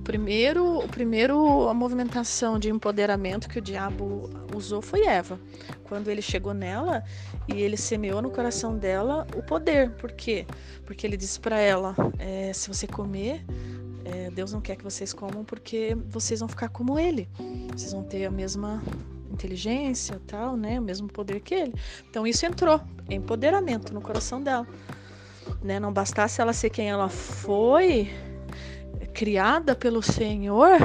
primeiro, o primeiro a movimentação de empoderamento que o diabo usou foi Eva. Quando ele chegou nela e ele semeou no coração dela o poder. Por quê? Porque ele disse para ela: é, se você comer, é, Deus não quer que vocês comam porque vocês vão ficar como ele. Vocês vão ter a mesma inteligência, tal, né? O mesmo poder que ele. Então isso entrou, empoderamento no coração dela. Né? Não bastasse ela ser quem ela foi, criada pelo Senhor,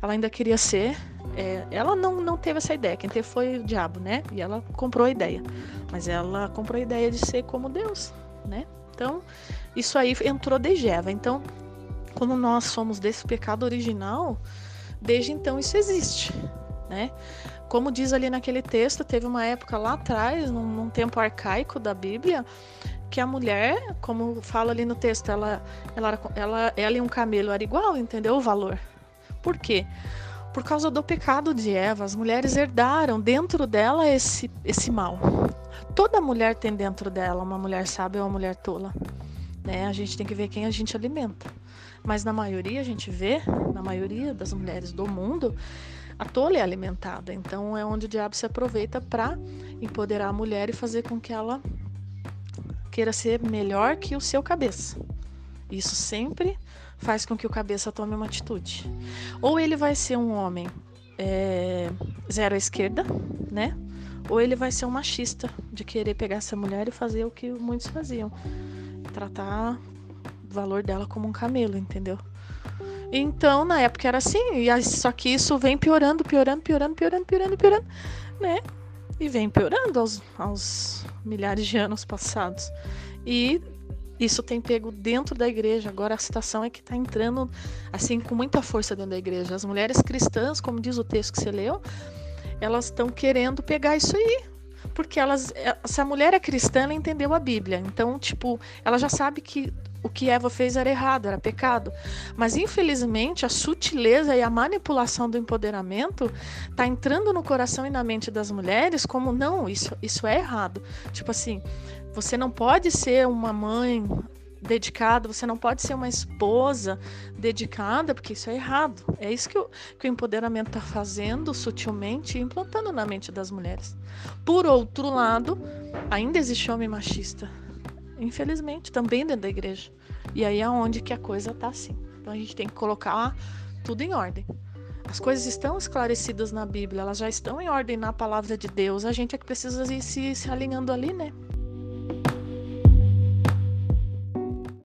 ela ainda queria ser. É, ela não, não teve essa ideia, quem teve foi o diabo, né? E ela comprou a ideia. Mas ela comprou a ideia de ser como Deus, né? Então, isso aí entrou desde Eva. Então, como nós somos desse pecado original, desde então isso existe, né? Como diz ali naquele texto, teve uma época lá atrás, num, num tempo arcaico da Bíblia, que a mulher, como fala ali no texto, ela, ela, ela, ela e um camelo era igual, entendeu o valor? Por quê? Por causa do pecado de Eva, as mulheres herdaram dentro dela esse, esse mal. Toda mulher tem dentro dela uma mulher sábia ou uma mulher tola. Né? A gente tem que ver quem a gente alimenta. Mas na maioria a gente vê, na maioria das mulheres do mundo, a tola é alimentada. Então é onde o diabo se aproveita para empoderar a mulher e fazer com que ela queira ser melhor que o seu cabeça. Isso sempre faz com que o cabeça tome uma atitude. Ou ele vai ser um homem é, zero à esquerda, né? Ou ele vai ser um machista de querer pegar essa mulher e fazer o que muitos faziam, tratar o valor dela como um camelo, entendeu? Então, na época era assim, só que isso vem piorando, piorando, piorando, piorando, piorando, piorando, né? E vem piorando aos, aos milhares de anos passados. E isso tem pego dentro da igreja. Agora a situação é que está entrando assim com muita força dentro da igreja. As mulheres cristãs, como diz o texto que você leu, elas estão querendo pegar isso aí. Porque elas, se a mulher é cristã, ela entendeu a Bíblia. Então, tipo, ela já sabe que o que Eva fez era errado, era pecado. Mas infelizmente a sutileza e a manipulação do empoderamento tá entrando no coração e na mente das mulheres como não, isso, isso é errado. Tipo assim, você não pode ser uma mãe dedicada, você não pode ser uma esposa dedicada, porque isso é errado. É isso que o, que o empoderamento está fazendo sutilmente e implantando na mente das mulheres. Por outro lado, ainda existe homem machista infelizmente, também dentro da igreja. E aí é onde que a coisa tá assim. Então a gente tem que colocar tudo em ordem. As coisas estão esclarecidas na Bíblia, elas já estão em ordem na palavra de Deus. A gente é que precisa ir se, se alinhando ali, né?